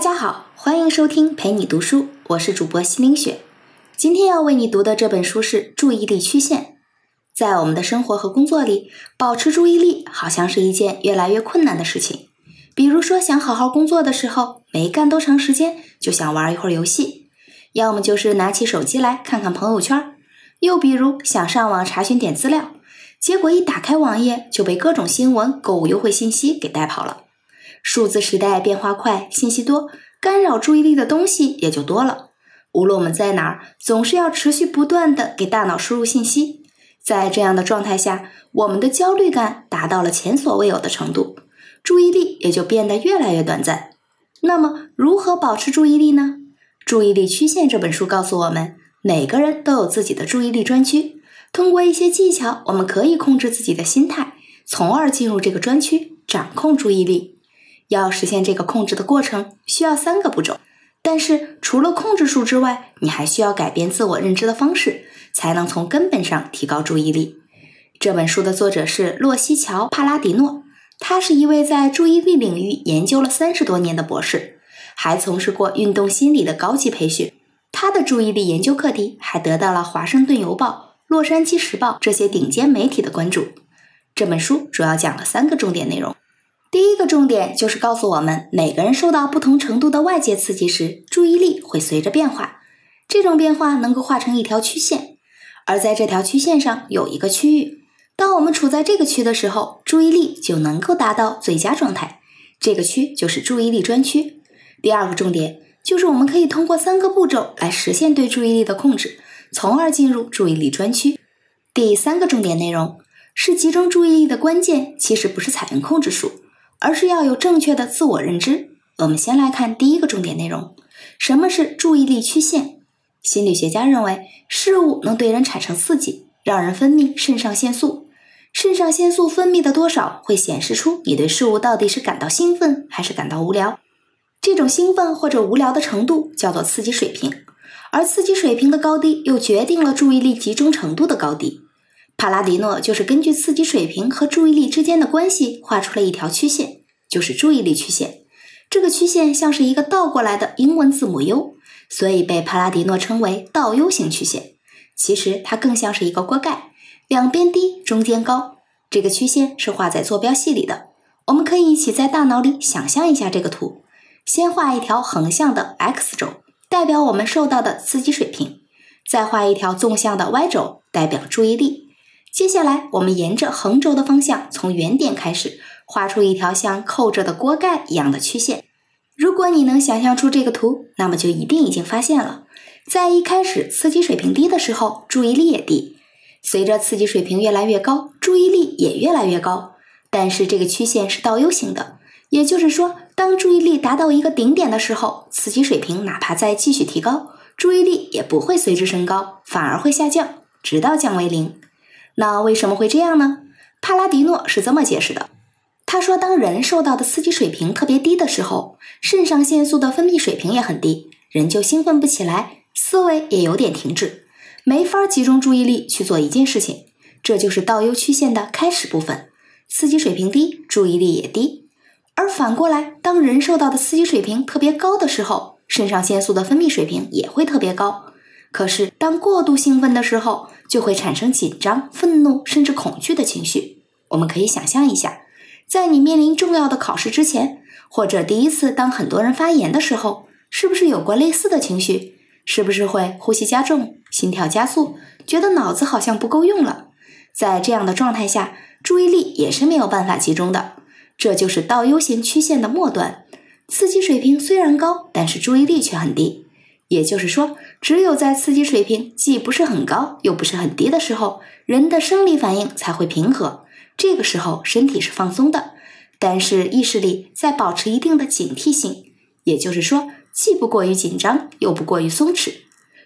大家好，欢迎收听陪你读书，我是主播西林雪。今天要为你读的这本书是《注意力曲线》。在我们的生活和工作里，保持注意力好像是一件越来越困难的事情。比如说，想好好工作的时候，没干多长时间就想玩一会儿游戏；要么就是拿起手机来看看朋友圈；又比如想上网查询点资料，结果一打开网页就被各种新闻、购物优惠信息给带跑了。数字时代变化快，信息多，干扰注意力的东西也就多了。无论我们在哪儿，总是要持续不断的给大脑输入信息。在这样的状态下，我们的焦虑感达到了前所未有的程度，注意力也就变得越来越短暂。那么，如何保持注意力呢？《注意力曲线》这本书告诉我们，每个人都有自己的注意力专区。通过一些技巧，我们可以控制自己的心态，从而进入这个专区，掌控注意力。要实现这个控制的过程，需要三个步骤。但是除了控制术之外，你还需要改变自我认知的方式，才能从根本上提高注意力。这本书的作者是洛西乔·帕拉迪诺，他是一位在注意力领域研究了三十多年的博士，还从事过运动心理的高级培训。他的注意力研究课题还得到了《华盛顿邮报》《洛杉矶时报》这些顶尖媒体的关注。这本书主要讲了三个重点内容。第一个重点就是告诉我们，每个人受到不同程度的外界刺激时，注意力会随着变化。这种变化能够画成一条曲线，而在这条曲线上有一个区域。当我们处在这个区的时候，注意力就能够达到最佳状态。这个区就是注意力专区。第二个重点就是我们可以通过三个步骤来实现对注意力的控制，从而进入注意力专区。第三个重点内容是集中注意力的关键，其实不是采用控制术。而是要有正确的自我认知。我们先来看第一个重点内容：什么是注意力曲线？心理学家认为，事物能对人产生刺激，让人分泌肾上腺素。肾上腺素分泌的多少，会显示出你对事物到底是感到兴奋还是感到无聊。这种兴奋或者无聊的程度叫做刺激水平，而刺激水平的高低又决定了注意力集中程度的高低。帕拉迪诺就是根据刺激水平和注意力之间的关系画出了一条曲线，就是注意力曲线。这个曲线像是一个倒过来的英文字母 U，所以被帕拉迪诺称为倒 U 型曲线。其实它更像是一个锅盖，两边低，中间高。这个曲线是画在坐标系里的。我们可以一起在大脑里想象一下这个图：先画一条横向的 X 轴，代表我们受到的刺激水平；再画一条纵向的 Y 轴，代表注意力。接下来，我们沿着横轴的方向，从原点开始，画出一条像扣着的锅盖一样的曲线。如果你能想象出这个图，那么就一定已经发现了，在一开始刺激水平低的时候，注意力也低；随着刺激水平越来越高，注意力也越来越高。但是这个曲线是倒 U 型的，也就是说，当注意力达到一个顶点的时候，刺激水平哪怕再继续提高，注意力也不会随之升高，反而会下降，直到降为零。那为什么会这样呢？帕拉迪诺是这么解释的。他说，当人受到的刺激水平特别低的时候，肾上腺素的分泌水平也很低，人就兴奋不起来，思维也有点停滞，没法集中注意力去做一件事情。这就是倒 U 曲线的开始部分。刺激水平低，注意力也低。而反过来，当人受到的刺激水平特别高的时候，肾上腺素的分泌水平也会特别高。可是，当过度兴奋的时候，就会产生紧张、愤怒甚至恐惧的情绪。我们可以想象一下，在你面临重要的考试之前，或者第一次当很多人发言的时候，是不是有过类似的情绪？是不是会呼吸加重、心跳加速，觉得脑子好像不够用了？在这样的状态下，注意力也是没有办法集中的。这就是倒 U 型曲线的末端，刺激水平虽然高，但是注意力却很低。也就是说，只有在刺激水平既不是很高又不是很低的时候，人的生理反应才会平和。这个时候，身体是放松的，但是意识里在保持一定的警惕性。也就是说，既不过于紧张，又不过于松弛。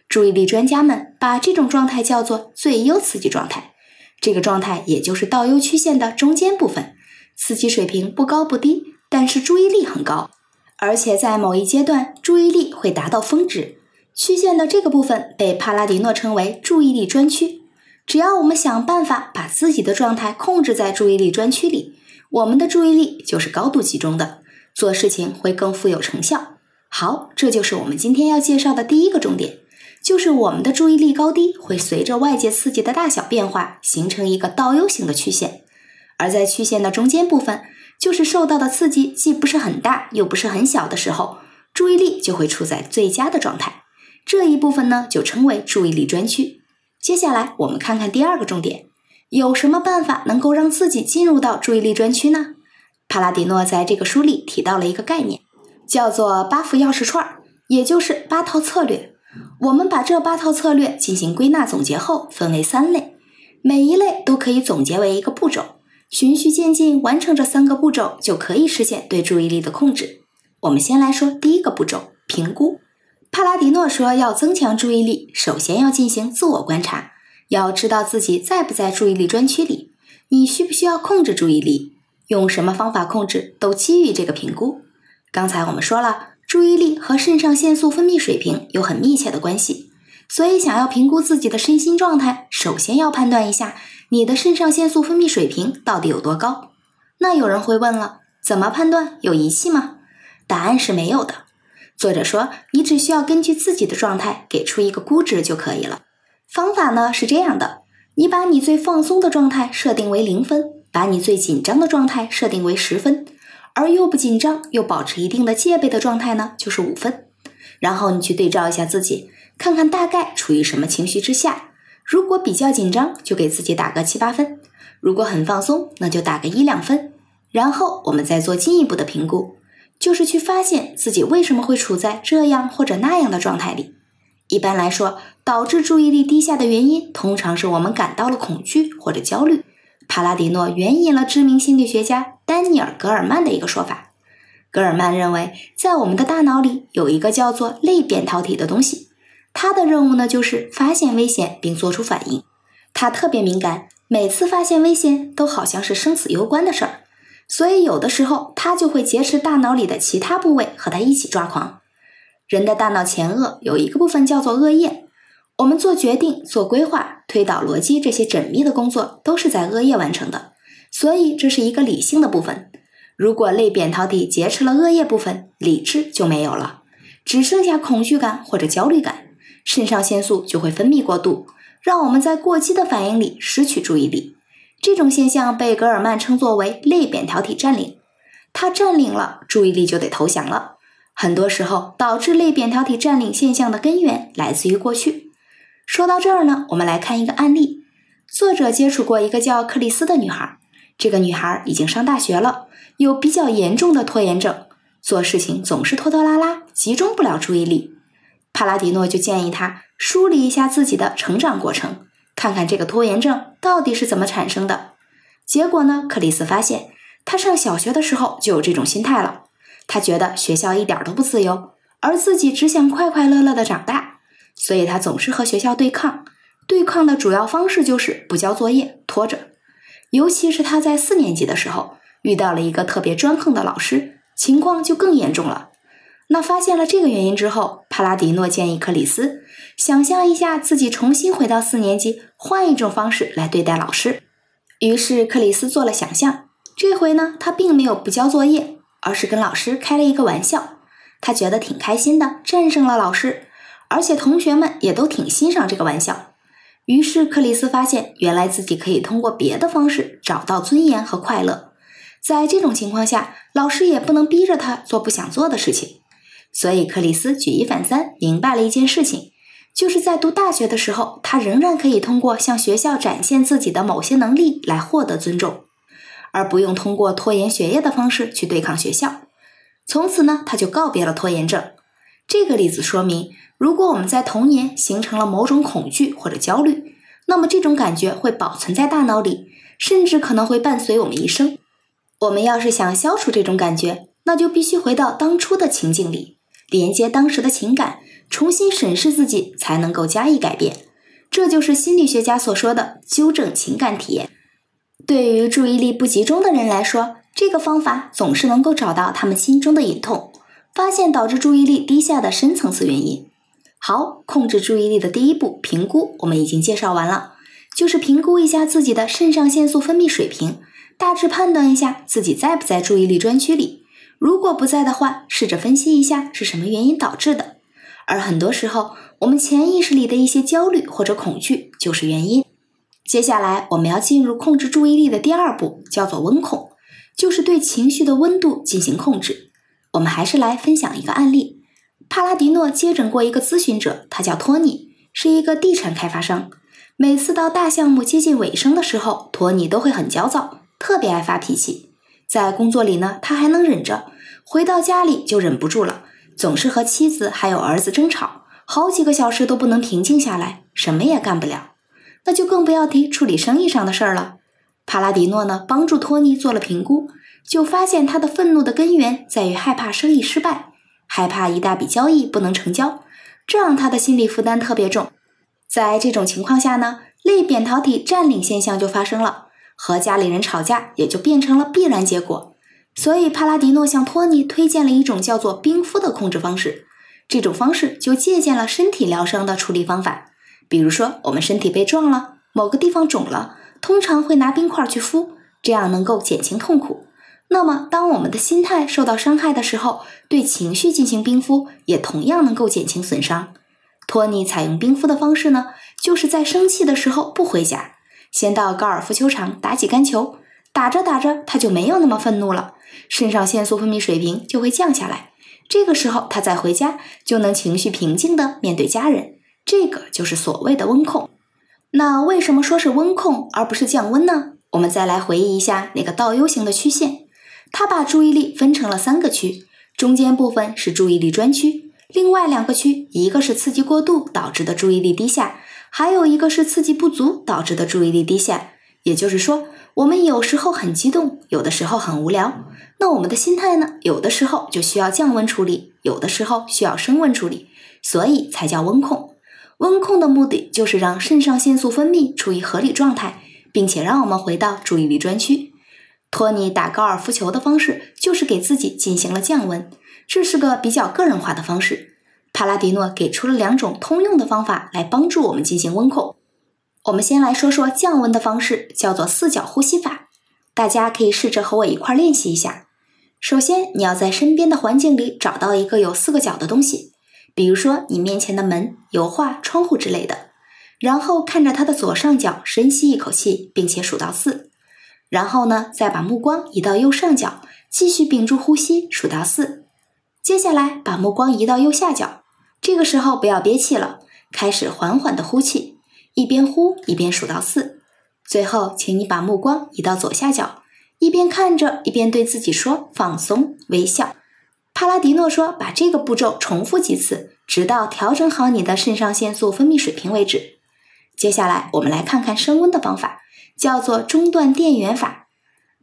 注意力专家们把这种状态叫做最优刺激状态。这个状态也就是倒 U 曲线的中间部分，刺激水平不高不低，但是注意力很高。而且在某一阶段，注意力会达到峰值。曲线的这个部分被帕拉迪诺称为注意力专区。只要我们想办法把自己的状态控制在注意力专区里，我们的注意力就是高度集中的，做事情会更富有成效。好，这就是我们今天要介绍的第一个重点，就是我们的注意力高低会随着外界刺激的大小变化，形成一个倒 U 型的曲线，而在曲线的中间部分，就是受到的刺激既不是很大，又不是很小的时候，注意力就会处在最佳的状态。这一部分呢，就称为注意力专区。接下来我们看看第二个重点，有什么办法能够让自己进入到注意力专区呢？帕拉迪诺在这个书里提到了一个概念。叫做八副钥匙串，也就是八套策略。我们把这八套策略进行归纳总结后，分为三类，每一类都可以总结为一个步骤，循序渐进完成这三个步骤，就可以实现对注意力的控制。我们先来说第一个步骤，评估。帕拉迪诺说，要增强注意力，首先要进行自我观察，要知道自己在不在注意力专区里，你需不需要控制注意力，用什么方法控制，都基于这个评估。刚才我们说了，注意力和肾上腺素分泌水平有很密切的关系，所以想要评估自己的身心状态，首先要判断一下你的肾上腺素分泌水平到底有多高。那有人会问了，怎么判断？有仪器吗？答案是没有的。作者说，你只需要根据自己的状态给出一个估值就可以了。方法呢是这样的：你把你最放松的状态设定为零分，把你最紧张的状态设定为十分。而又不紧张，又保持一定的戒备的状态呢，就是五分。然后你去对照一下自己，看看大概处于什么情绪之下。如果比较紧张，就给自己打个七八分；如果很放松，那就打个一两分。然后我们再做进一步的评估，就是去发现自己为什么会处在这样或者那样的状态里。一般来说，导致注意力低下的原因，通常是我们感到了恐惧或者焦虑。帕拉迪诺援引了知名心理学家丹尼尔·格尔曼的一个说法。格尔曼认为，在我们的大脑里有一个叫做类扁桃体的东西，它的任务呢就是发现危险并做出反应。它特别敏感，每次发现危险都好像是生死攸关的事儿，所以有的时候它就会劫持大脑里的其他部位和它一起抓狂。人的大脑前额有一个部分叫做额叶。我们做决定、做规划、推导逻辑这些缜密的工作都是在额叶完成的，所以这是一个理性的部分。如果类扁桃体劫持了额叶部分，理智就没有了，只剩下恐惧感或者焦虑感，肾上腺素就会分泌过度，让我们在过激的反应里失去注意力。这种现象被格尔曼称作为类扁桃体占领，它占领了，注意力就得投降了。很多时候，导致类扁桃体占领现象的根源来自于过去。说到这儿呢，我们来看一个案例。作者接触过一个叫克里斯的女孩，这个女孩已经上大学了，有比较严重的拖延症，做事情总是拖拖拉拉，集中不了注意力。帕拉迪诺就建议她梳理一下自己的成长过程，看看这个拖延症到底是怎么产生的。结果呢，克里斯发现他上小学的时候就有这种心态了，他觉得学校一点都不自由，而自己只想快快乐乐的长大。所以他总是和学校对抗，对抗的主要方式就是不交作业，拖着。尤其是他在四年级的时候，遇到了一个特别专横的老师，情况就更严重了。那发现了这个原因之后，帕拉迪诺建议克里斯想象一下自己重新回到四年级，换一种方式来对待老师。于是克里斯做了想象，这回呢，他并没有不交作业，而是跟老师开了一个玩笑。他觉得挺开心的，战胜了老师。而且同学们也都挺欣赏这个玩笑，于是克里斯发现，原来自己可以通过别的方式找到尊严和快乐。在这种情况下，老师也不能逼着他做不想做的事情。所以克里斯举一反三，明白了一件事情，就是在读大学的时候，他仍然可以通过向学校展现自己的某些能力来获得尊重，而不用通过拖延学业的方式去对抗学校。从此呢，他就告别了拖延症。这个例子说明。如果我们在童年形成了某种恐惧或者焦虑，那么这种感觉会保存在大脑里，甚至可能会伴随我们一生。我们要是想消除这种感觉，那就必须回到当初的情境里，连接当时的情感，重新审视自己，才能够加以改变。这就是心理学家所说的纠正情感体验。对于注意力不集中的人来说，这个方法总是能够找到他们心中的隐痛，发现导致注意力低下的深层次原因。好，控制注意力的第一步评估，我们已经介绍完了，就是评估一下自己的肾上腺素分泌水平，大致判断一下自己在不在注意力专区里。如果不在的话，试着分析一下是什么原因导致的。而很多时候，我们潜意识里的一些焦虑或者恐惧就是原因。接下来，我们要进入控制注意力的第二步，叫做温控，就是对情绪的温度进行控制。我们还是来分享一个案例：帕拉迪诺接诊过一个咨询者，他叫托尼，是一个地产开发商。每次到大项目接近尾声的时候，托尼都会很焦躁，特别爱发脾气。在工作里呢，他还能忍着，回到家里就忍不住了，总是和妻子还有儿子争吵，好几个小时都不能平静下来，什么也干不了。那就更不要提处理生意上的事儿了。帕拉迪诺呢，帮助托尼做了评估，就发现他的愤怒的根源在于害怕生意失败，害怕一大笔交易不能成交，这让他的心理负担特别重。在这种情况下呢，类扁桃体占领现象就发生了，和家里人吵架也就变成了必然结果。所以帕拉迪诺向托尼推荐了一种叫做冰敷的控制方式。这种方式就借鉴了身体疗伤的处理方法。比如说，我们身体被撞了，某个地方肿了，通常会拿冰块去敷，这样能够减轻痛苦。那么，当我们的心态受到伤害的时候，对情绪进行冰敷，也同样能够减轻损伤。托尼采用冰敷的方式呢，就是在生气的时候不回家，先到高尔夫球场打几杆球，打着打着他就没有那么愤怒了，肾上腺素分泌水平就会降下来。这个时候他再回家，就能情绪平静的面对家人。这个就是所谓的温控。那为什么说是温控而不是降温呢？我们再来回忆一下那个倒 U 型的曲线，它把注意力分成了三个区，中间部分是注意力专区。另外两个区，一个是刺激过度导致的注意力低下，还有一个是刺激不足导致的注意力低下。也就是说，我们有时候很激动，有的时候很无聊。那我们的心态呢？有的时候就需要降温处理，有的时候需要升温处理，所以才叫温控。温控的目的就是让肾上腺素分泌处于合理状态，并且让我们回到注意力专区。托尼打高尔夫球的方式就是给自己进行了降温。这是个比较个人化的方式。帕拉迪诺给出了两种通用的方法来帮助我们进行温控。我们先来说说降温的方式，叫做四角呼吸法。大家可以试着和我一块练习一下。首先，你要在身边的环境里找到一个有四个角的东西，比如说你面前的门、油画、窗户之类的。然后看着它的左上角，深吸一口气，并且数到四。然后呢，再把目光移到右上角，继续屏住呼吸，数到四。接下来，把目光移到右下角，这个时候不要憋气了，开始缓缓的呼气，一边呼一边数到四。最后，请你把目光移到左下角，一边看着一边对自己说：“放松，微笑。”帕拉迪诺说：“把这个步骤重复几次，直到调整好你的肾上腺素分泌水平为止。”接下来，我们来看看升温的方法，叫做中断电源法。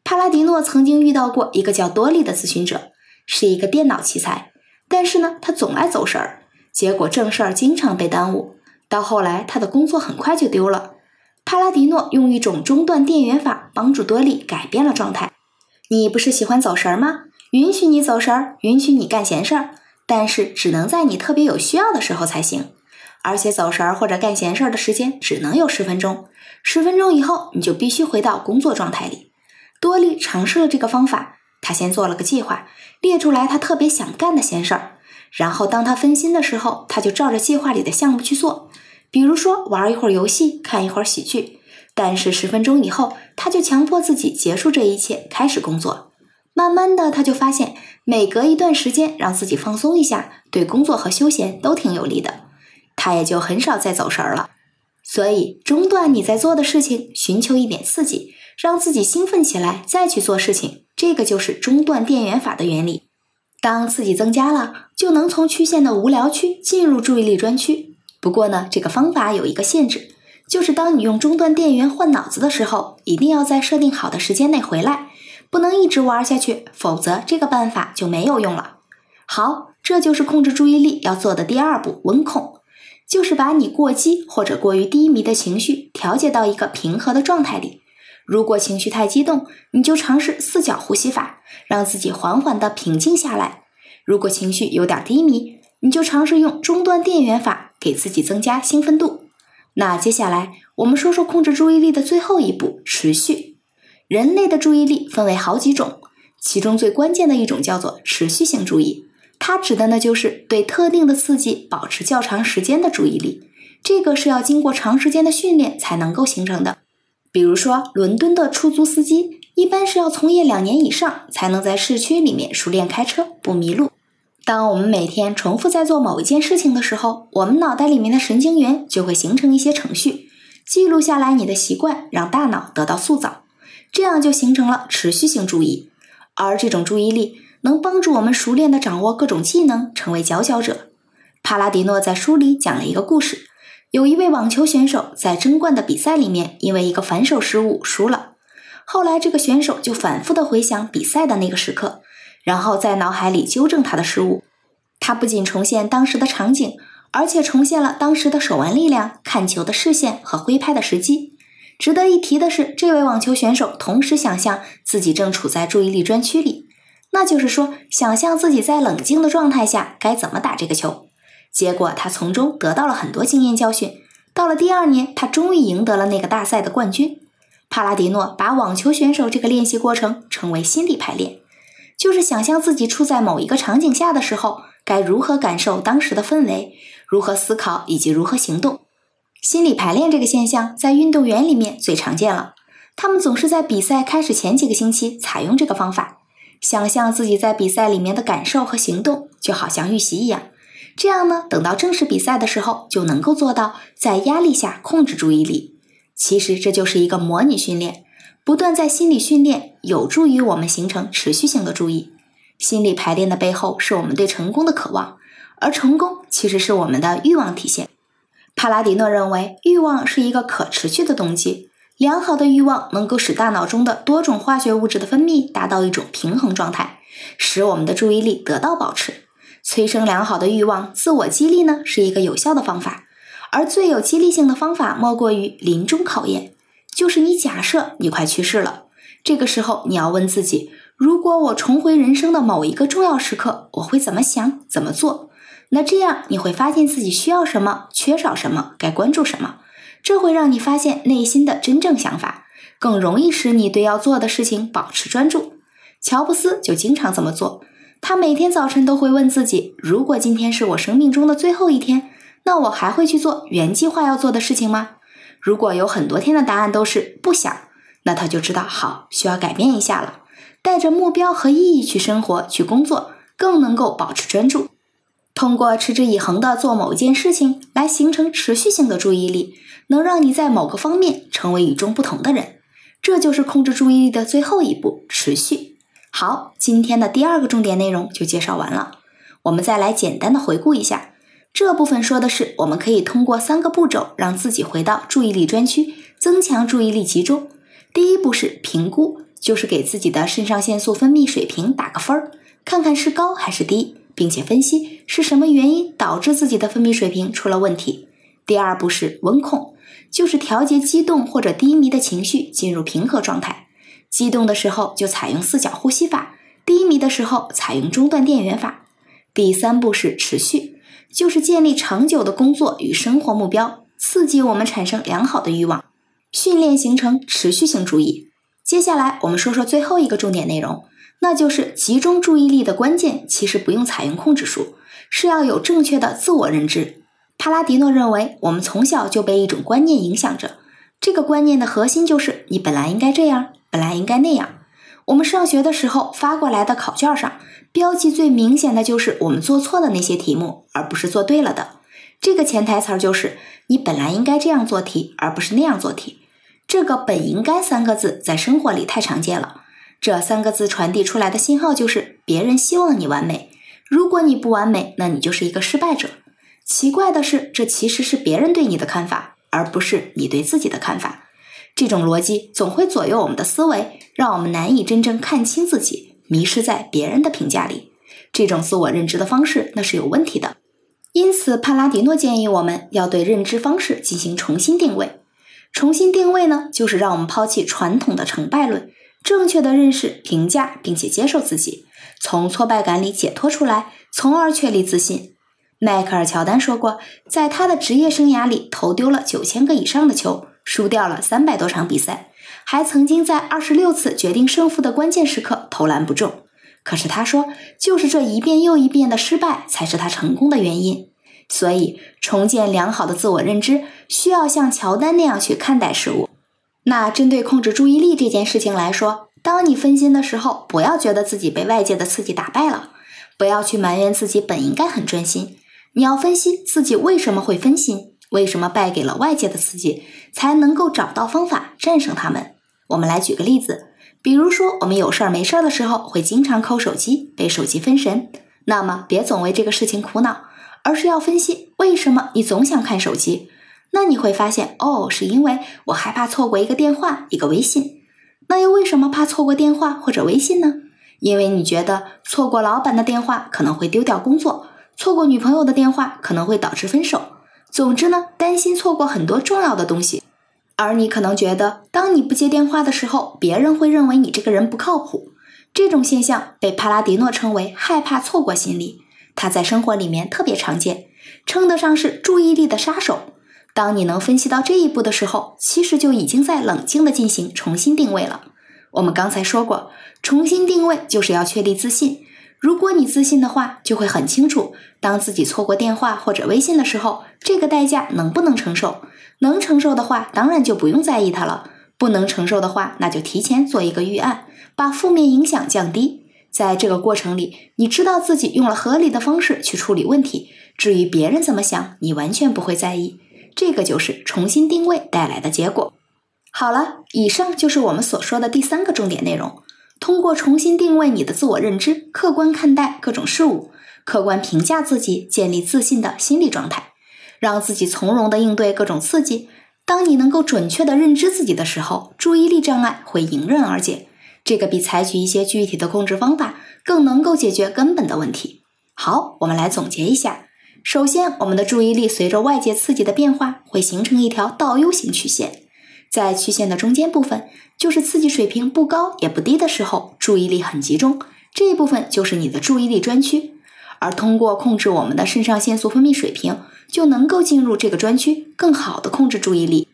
帕拉迪诺曾经遇到过一个叫多利的咨询者。是一个电脑奇才，但是呢，他总爱走神儿，结果正事儿经常被耽误。到后来，他的工作很快就丢了。帕拉迪诺用一种中断电源法帮助多利改变了状态。你不是喜欢走神吗？允许你走神，允许你干闲事儿，但是只能在你特别有需要的时候才行。而且走神或者干闲事儿的时间只能有十分钟，十分钟以后你就必须回到工作状态里。多利尝试了这个方法。他先做了个计划，列出来他特别想干的闲事儿，然后当他分心的时候，他就照着计划里的项目去做。比如说玩一会儿游戏，看一会儿喜剧。但是十分钟以后，他就强迫自己结束这一切，开始工作。慢慢的，他就发现每隔一段时间让自己放松一下，对工作和休闲都挺有利的。他也就很少再走神儿了。所以，中断你在做的事情，寻求一点刺激。让自己兴奋起来，再去做事情，这个就是中断电源法的原理。当刺激增加了，就能从曲线的无聊区进入注意力专区。不过呢，这个方法有一个限制，就是当你用中断电源换脑子的时候，一定要在设定好的时间内回来，不能一直玩下去，否则这个办法就没有用了。好，这就是控制注意力要做的第二步，温控，就是把你过激或者过于低迷的情绪调节到一个平和的状态里。如果情绪太激动，你就尝试四角呼吸法，让自己缓缓的平静下来。如果情绪有点低迷，你就尝试用中断电源法，给自己增加兴奋度。那接下来我们说说控制注意力的最后一步——持续。人类的注意力分为好几种，其中最关键的一种叫做持续性注意，它指的呢就是对特定的刺激保持较长时间的注意力。这个是要经过长时间的训练才能够形成的。比如说，伦敦的出租司机一般是要从业两年以上，才能在市区里面熟练开车，不迷路。当我们每天重复在做某一件事情的时候，我们脑袋里面的神经元就会形成一些程序，记录下来你的习惯，让大脑得到塑造，这样就形成了持续性注意。而这种注意力能帮助我们熟练地掌握各种技能，成为佼佼者。帕拉迪诺在书里讲了一个故事。有一位网球选手在争冠的比赛里面，因为一个反手失误输了。后来，这个选手就反复的回想比赛的那个时刻，然后在脑海里纠正他的失误。他不仅重现当时的场景，而且重现了当时的手腕力量、看球的视线和挥拍的时机。值得一提的是，这位网球选手同时想象自己正处在注意力专区里，那就是说，想象自己在冷静的状态下该怎么打这个球。结果他从中得到了很多经验教训。到了第二年，他终于赢得了那个大赛的冠军。帕拉迪诺把网球选手这个练习过程称为心理排练，就是想象自己处在某一个场景下的时候，该如何感受当时的氛围，如何思考以及如何行动。心理排练这个现象在运动员里面最常见了，他们总是在比赛开始前几个星期采用这个方法，想象自己在比赛里面的感受和行动，就好像预习一样。这样呢，等到正式比赛的时候，就能够做到在压力下控制注意力。其实这就是一个模拟训练，不断在心理训练，有助于我们形成持续性的注意。心理排练的背后是我们对成功的渴望，而成功其实是我们的欲望体现。帕拉迪诺认为，欲望是一个可持续的动机，良好的欲望能够使大脑中的多种化学物质的分泌达到一种平衡状态，使我们的注意力得到保持。催生良好的欲望，自我激励呢是一个有效的方法，而最有激励性的方法莫过于临终考验，就是你假设你快去世了，这个时候你要问自己：如果我重回人生的某一个重要时刻，我会怎么想、怎么做？那这样你会发现自己需要什么、缺少什么、该关注什么，这会让你发现内心的真正想法，更容易使你对要做的事情保持专注。乔布斯就经常这么做。他每天早晨都会问自己：如果今天是我生命中的最后一天，那我还会去做原计划要做的事情吗？如果有很多天的答案都是不想，那他就知道好需要改变一下了。带着目标和意义去生活、去工作，更能够保持专注。通过持之以恒的做某件事情来形成持续性的注意力，能让你在某个方面成为与众不同的人。这就是控制注意力的最后一步——持续。好，今天的第二个重点内容就介绍完了。我们再来简单的回顾一下，这部分说的是我们可以通过三个步骤让自己回到注意力专区，增强注意力集中。第一步是评估，就是给自己的肾上腺素分泌水平打个分儿，看看是高还是低，并且分析是什么原因导致自己的分泌水平出了问题。第二步是温控，就是调节激动或者低迷的情绪，进入平和状态。激动的时候就采用四角呼吸法，低迷的时候采用中断电源法。第三步是持续，就是建立长久的工作与生活目标，刺激我们产生良好的欲望，训练形成持续性注意。接下来我们说说最后一个重点内容，那就是集中注意力的关键，其实不用采用控制术，是要有正确的自我认知。帕拉迪诺认为，我们从小就被一种观念影响着，这个观念的核心就是你本来应该这样。本来应该那样。我们上学的时候发过来的考卷上，标记最明显的就是我们做错的那些题目，而不是做对了的。这个潜台词就是你本来应该这样做题，而不是那样做题。这个“本应该”三个字在生活里太常见了。这三个字传递出来的信号就是别人希望你完美。如果你不完美，那你就是一个失败者。奇怪的是，这其实是别人对你的看法，而不是你对自己的看法。这种逻辑总会左右我们的思维，让我们难以真正看清自己，迷失在别人的评价里。这种自我认知的方式那是有问题的。因此，帕拉迪诺建议我们要对认知方式进行重新定位。重新定位呢，就是让我们抛弃传统的成败论，正确的认识、评价，并且接受自己，从挫败感里解脱出来，从而确立自信。迈克尔·乔丹说过，在他的职业生涯里投丢了九千个以上的球。输掉了三百多场比赛，还曾经在二十六次决定胜负的关键时刻投篮不中。可是他说，就是这一遍又一遍的失败才是他成功的原因。所以，重建良好的自我认知，需要像乔丹那样去看待事物。那针对控制注意力这件事情来说，当你分心的时候，不要觉得自己被外界的刺激打败了，不要去埋怨自己本应该很专心。你要分析自己为什么会分心，为什么败给了外界的刺激，才能够找到方法战胜他们。我们来举个例子，比如说我们有事儿没事儿的时候会经常抠手机，被手机分神。那么别总为这个事情苦恼，而是要分析为什么你总想看手机。那你会发现，哦，是因为我害怕错过一个电话、一个微信。那又为什么怕错过电话或者微信呢？因为你觉得错过老板的电话可能会丢掉工作。错过女朋友的电话可能会导致分手。总之呢，担心错过很多重要的东西。而你可能觉得，当你不接电话的时候，别人会认为你这个人不靠谱。这种现象被帕拉迪诺称为害怕错过心理，它在生活里面特别常见，称得上是注意力的杀手。当你能分析到这一步的时候，其实就已经在冷静的进行重新定位了。我们刚才说过，重新定位就是要确立自信。如果你自信的话，就会很清楚，当自己错过电话或者微信的时候，这个代价能不能承受？能承受的话，当然就不用在意它了；不能承受的话，那就提前做一个预案，把负面影响降低。在这个过程里，你知道自己用了合理的方式去处理问题，至于别人怎么想，你完全不会在意。这个就是重新定位带来的结果。好了，以上就是我们所说的第三个重点内容。通过重新定位你的自我认知，客观看待各种事物，客观评价自己，建立自信的心理状态，让自己从容的应对各种刺激。当你能够准确的认知自己的时候，注意力障碍会迎刃而解。这个比采取一些具体的控制方法更能够解决根本的问题。好，我们来总结一下。首先，我们的注意力随着外界刺激的变化，会形成一条倒 U 型曲线。在曲线的中间部分，就是刺激水平不高也不低的时候，注意力很集中，这一部分就是你的注意力专区。而通过控制我们的肾上腺素分泌水平，就能够进入这个专区，更好的控制注意力。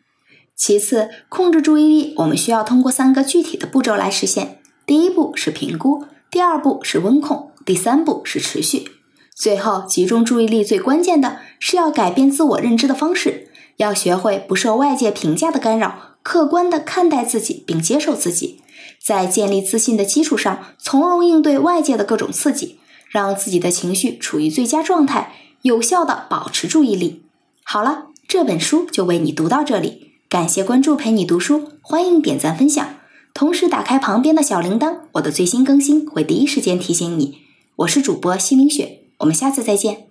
其次，控制注意力，我们需要通过三个具体的步骤来实现。第一步是评估，第二步是温控，第三步是持续。最后，集中注意力最关键的是要改变自我认知的方式。要学会不受外界评价的干扰，客观的看待自己并接受自己，在建立自信的基础上，从容应对外界的各种刺激，让自己的情绪处于最佳状态，有效的保持注意力。好了，这本书就为你读到这里，感谢关注陪你读书，欢迎点赞分享，同时打开旁边的小铃铛，我的最新更新会第一时间提醒你。我是主播西明雪，我们下次再见。